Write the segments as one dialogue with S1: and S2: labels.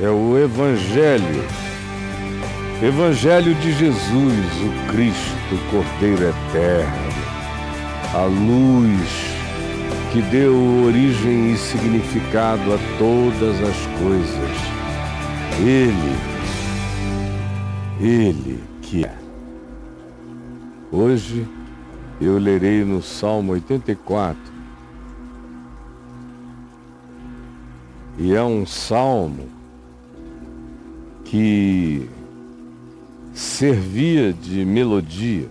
S1: é o Evangelho. Evangelho de Jesus, o Cristo, o Cordeiro Eterno, a luz que deu origem e significado a todas as coisas. Ele, Ele que é. Hoje eu lerei no Salmo 84. E é um salmo que servia de melodia,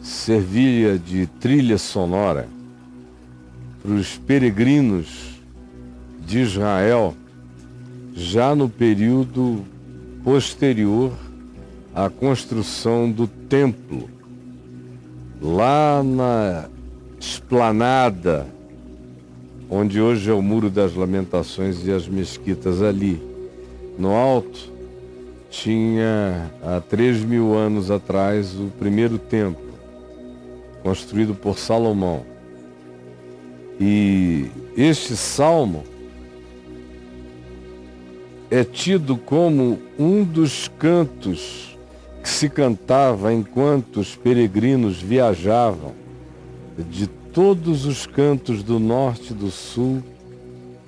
S1: servia de trilha sonora para os peregrinos de Israel já no período posterior à construção do templo, lá na esplanada onde hoje é o Muro das Lamentações e as mesquitas ali. No alto tinha há três mil anos atrás o primeiro templo, construído por Salomão. E este salmo é tido como um dos cantos que se cantava enquanto os peregrinos viajavam de todos os cantos do norte e do sul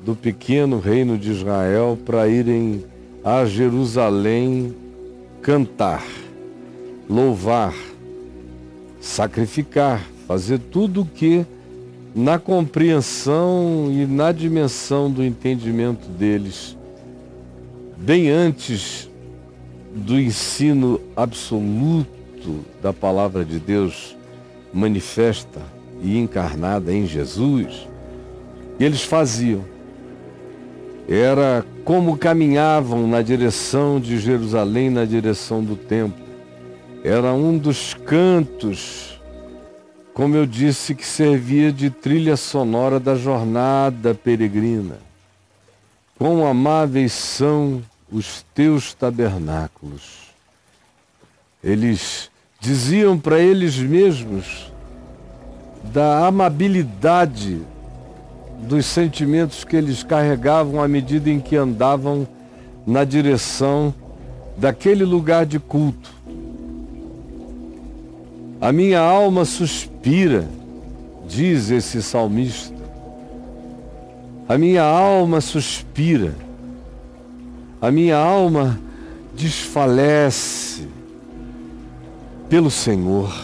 S1: do pequeno reino de Israel para irem a Jerusalém cantar, louvar, sacrificar, fazer tudo o que na compreensão e na dimensão do entendimento deles, bem antes do ensino absoluto da palavra de Deus manifesta e encarnada em Jesus, eles faziam era como caminhavam na direção de Jerusalém, na direção do templo. Era um dos cantos, como eu disse, que servia de trilha sonora da jornada peregrina. Quão amáveis são os teus tabernáculos. Eles diziam para eles mesmos da amabilidade dos sentimentos que eles carregavam à medida em que andavam na direção daquele lugar de culto. A minha alma suspira, diz esse salmista. A minha alma suspira. A minha alma desfalece pelo Senhor.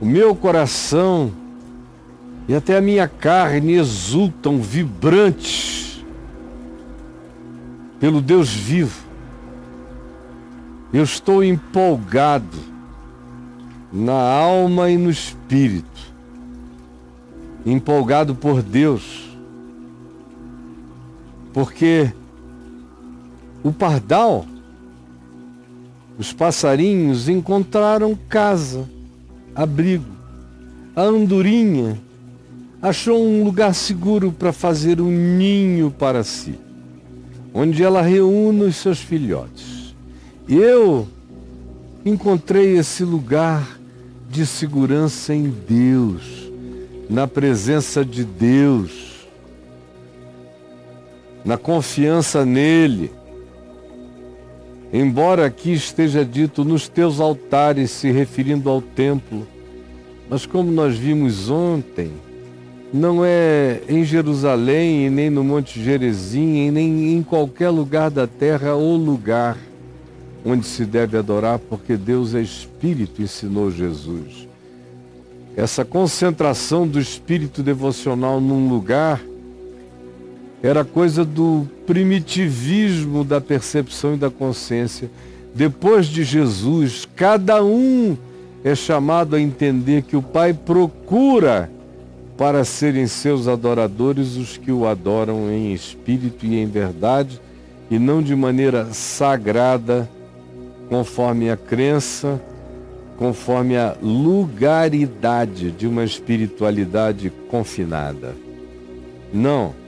S1: O meu coração e até a minha carne exultam vibrantes pelo Deus vivo. Eu estou empolgado na alma e no espírito, empolgado por Deus, porque o pardal, os passarinhos encontraram casa, abrigo, a andorinha achou um lugar seguro para fazer um ninho para si, onde ela reúne os seus filhotes. Eu encontrei esse lugar de segurança em Deus, na presença de Deus, na confiança nele. Embora aqui esteja dito nos teus altares, se referindo ao templo, mas como nós vimos ontem, não é em Jerusalém, nem no Monte Gerezim, nem em qualquer lugar da terra ou lugar onde se deve adorar, porque Deus é Espírito, ensinou Jesus. Essa concentração do espírito devocional num lugar era coisa do primitivismo da percepção e da consciência. Depois de Jesus, cada um é chamado a entender que o Pai procura para serem seus adoradores os que o adoram em espírito e em verdade, e não de maneira sagrada, conforme a crença, conforme a lugaridade de uma espiritualidade confinada. Não.